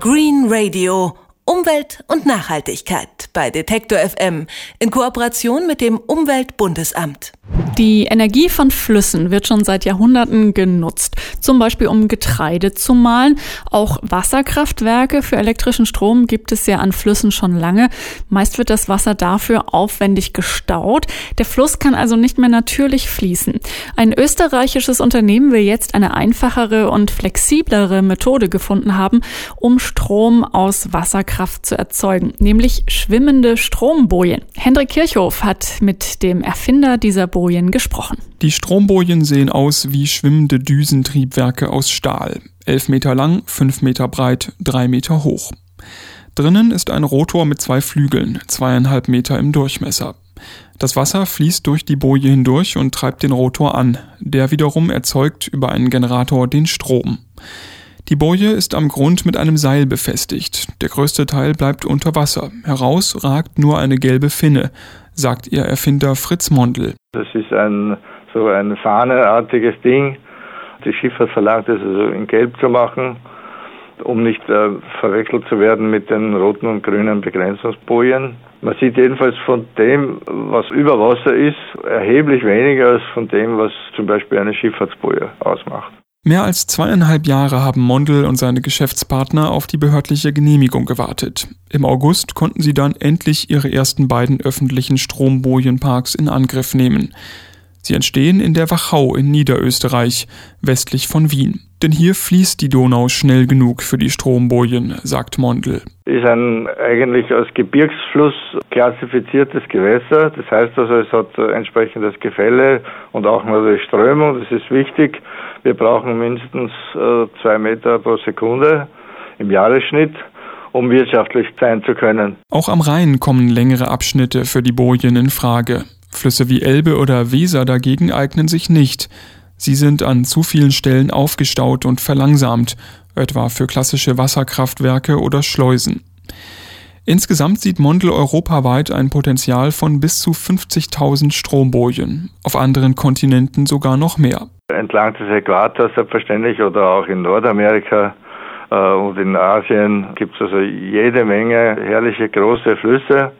Green Radio Umwelt und Nachhaltigkeit bei Detektor FM in Kooperation mit dem Umweltbundesamt. Die Energie von Flüssen wird schon seit Jahrhunderten genutzt, zum Beispiel um Getreide zu mahlen. Auch Wasserkraftwerke für elektrischen Strom gibt es ja an Flüssen schon lange. Meist wird das Wasser dafür aufwendig gestaut. Der Fluss kann also nicht mehr natürlich fließen. Ein österreichisches Unternehmen will jetzt eine einfachere und flexiblere Methode gefunden haben, um Strom aus Wasserkraft zu erzeugen, nämlich schwimmende Strombojen. Hendrik Kirchhoff hat mit dem Erfinder dieser Bojen gesprochen. Die Strombojen sehen aus wie schwimmende Düsentriebwerke aus Stahl. Elf Meter lang, fünf Meter breit, drei Meter hoch. Drinnen ist ein Rotor mit zwei Flügeln, zweieinhalb Meter im Durchmesser. Das Wasser fließt durch die Boje hindurch und treibt den Rotor an. Der wiederum erzeugt über einen Generator den Strom. Die Boje ist am Grund mit einem Seil befestigt. Der größte Teil bleibt unter Wasser. Heraus ragt nur eine gelbe Finne sagt ihr Erfinder Fritz Mondl. Das ist ein so ein fahneartiges Ding. Die Schifffahrt verlangt es also in Gelb zu machen, um nicht äh, verwechselt zu werden mit den roten und grünen Begrenzungsbojen. Man sieht jedenfalls von dem, was über Wasser ist, erheblich weniger als von dem, was zum Beispiel eine Schifffahrtsboje ausmacht. Mehr als zweieinhalb Jahre haben Mondel und seine Geschäftspartner auf die behördliche Genehmigung gewartet. Im August konnten sie dann endlich ihre ersten beiden öffentlichen Strombojenparks in Angriff nehmen. Sie entstehen in der Wachau in Niederösterreich, westlich von Wien. Denn hier fließt die Donau schnell genug für die Strombojen, sagt Mondl. Ist ein eigentlich als Gebirgsfluss klassifiziertes Gewässer. Das heißt also, es hat entsprechendes Gefälle und auch natürlich Strömung. Das ist wichtig. Wir brauchen mindestens äh, zwei Meter pro Sekunde im Jahresschnitt um wirtschaftlich sein zu können. Auch am Rhein kommen längere Abschnitte für die Bojen in Frage. Flüsse wie Elbe oder Weser dagegen eignen sich nicht. Sie sind an zu vielen Stellen aufgestaut und verlangsamt, etwa für klassische Wasserkraftwerke oder Schleusen. Insgesamt sieht Mondel europaweit ein Potenzial von bis zu 50.000 Strombojen, auf anderen Kontinenten sogar noch mehr. Entlang des Äquators selbstverständlich oder auch in Nordamerika äh, und in Asien gibt es also jede Menge herrliche große Flüsse,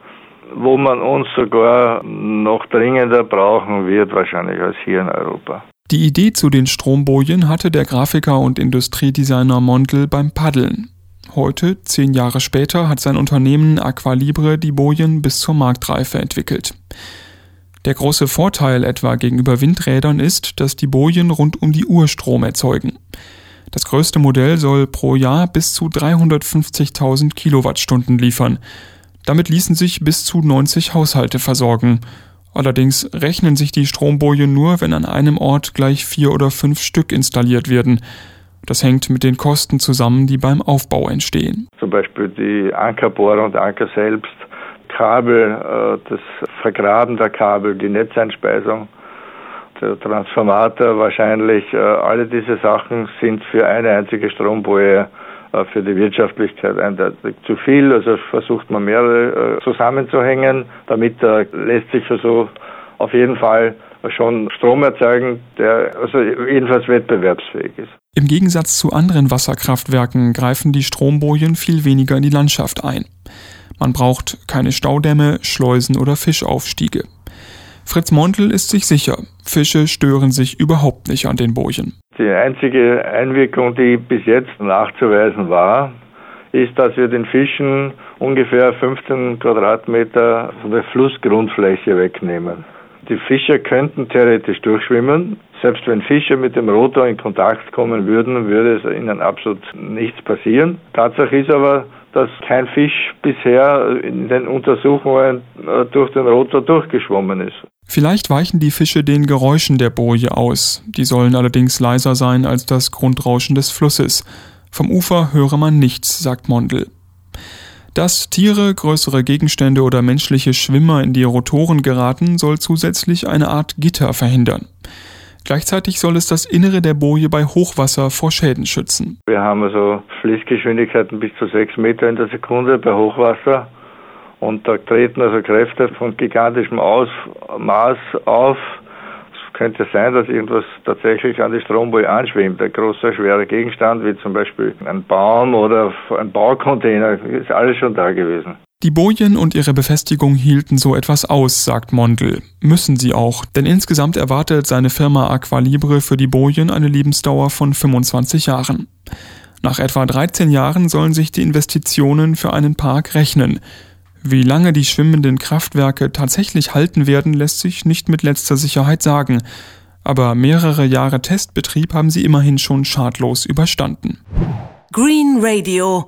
wo man uns sogar noch dringender brauchen wird, wahrscheinlich als hier in Europa. Die Idee zu den Strombojen hatte der Grafiker und Industriedesigner Mondl beim Paddeln. Heute, zehn Jahre später, hat sein Unternehmen Aqualibre die Bojen bis zur Marktreife entwickelt. Der große Vorteil etwa gegenüber Windrädern ist, dass die Bojen rund um die Uhr Strom erzeugen. Das größte Modell soll pro Jahr bis zu 350.000 Kilowattstunden liefern. Damit ließen sich bis zu 90 Haushalte versorgen Allerdings rechnen sich die Strombojen nur, wenn an einem Ort gleich vier oder fünf Stück installiert werden. Das hängt mit den Kosten zusammen, die beim Aufbau entstehen. Zum Beispiel die Ankerbohrer und Anker selbst, Kabel, äh, das Vergraben der Kabel, die Netzeinspeisung, der Transformator wahrscheinlich, äh, alle diese Sachen sind für eine einzige Stromboje für die Wirtschaftlichkeit eindeutig zu viel. Also versucht man mehrere äh, zusammenzuhängen. Damit äh, lässt sich also auf jeden Fall schon Strom erzeugen, der also jedenfalls wettbewerbsfähig ist. Im Gegensatz zu anderen Wasserkraftwerken greifen die Strombojen viel weniger in die Landschaft ein. Man braucht keine Staudämme, Schleusen oder Fischaufstiege. Fritz Montl ist sich sicher, Fische stören sich überhaupt nicht an den Bojen. Die einzige Einwirkung, die bis jetzt nachzuweisen war, ist, dass wir den Fischen ungefähr 15 Quadratmeter von der Flussgrundfläche wegnehmen. Die Fischer könnten theoretisch durchschwimmen. Selbst wenn Fische mit dem Rotor in Kontakt kommen würden, würde es ihnen absolut nichts passieren. Tatsache ist aber, dass kein Fisch bisher in den Untersuchungen äh, durch den Rotor durchgeschwommen ist. Vielleicht weichen die Fische den Geräuschen der Boje aus. Die sollen allerdings leiser sein als das Grundrauschen des Flusses. Vom Ufer höre man nichts, sagt Mondl. Dass Tiere, größere Gegenstände oder menschliche Schwimmer in die Rotoren geraten, soll zusätzlich eine Art Gitter verhindern. Gleichzeitig soll es das Innere der Boje bei Hochwasser vor Schäden schützen. Wir haben also Fließgeschwindigkeiten bis zu sechs Meter in der Sekunde bei Hochwasser. Und da treten also Kräfte von gigantischem Ausmaß auf. Es könnte sein, dass irgendwas tatsächlich an die Stromboje anschwimmt. Ein großer, schwerer Gegenstand, wie zum Beispiel ein Baum oder ein Baucontainer, ist alles schon da gewesen. Die Bojen und ihre Befestigung hielten so etwas aus, sagt Mondel. Müssen sie auch, denn insgesamt erwartet seine Firma Aqualibre für die Bojen eine Lebensdauer von 25 Jahren. Nach etwa 13 Jahren sollen sich die Investitionen für einen Park rechnen. Wie lange die schwimmenden Kraftwerke tatsächlich halten werden, lässt sich nicht mit letzter Sicherheit sagen. Aber mehrere Jahre Testbetrieb haben sie immerhin schon schadlos überstanden. Green Radio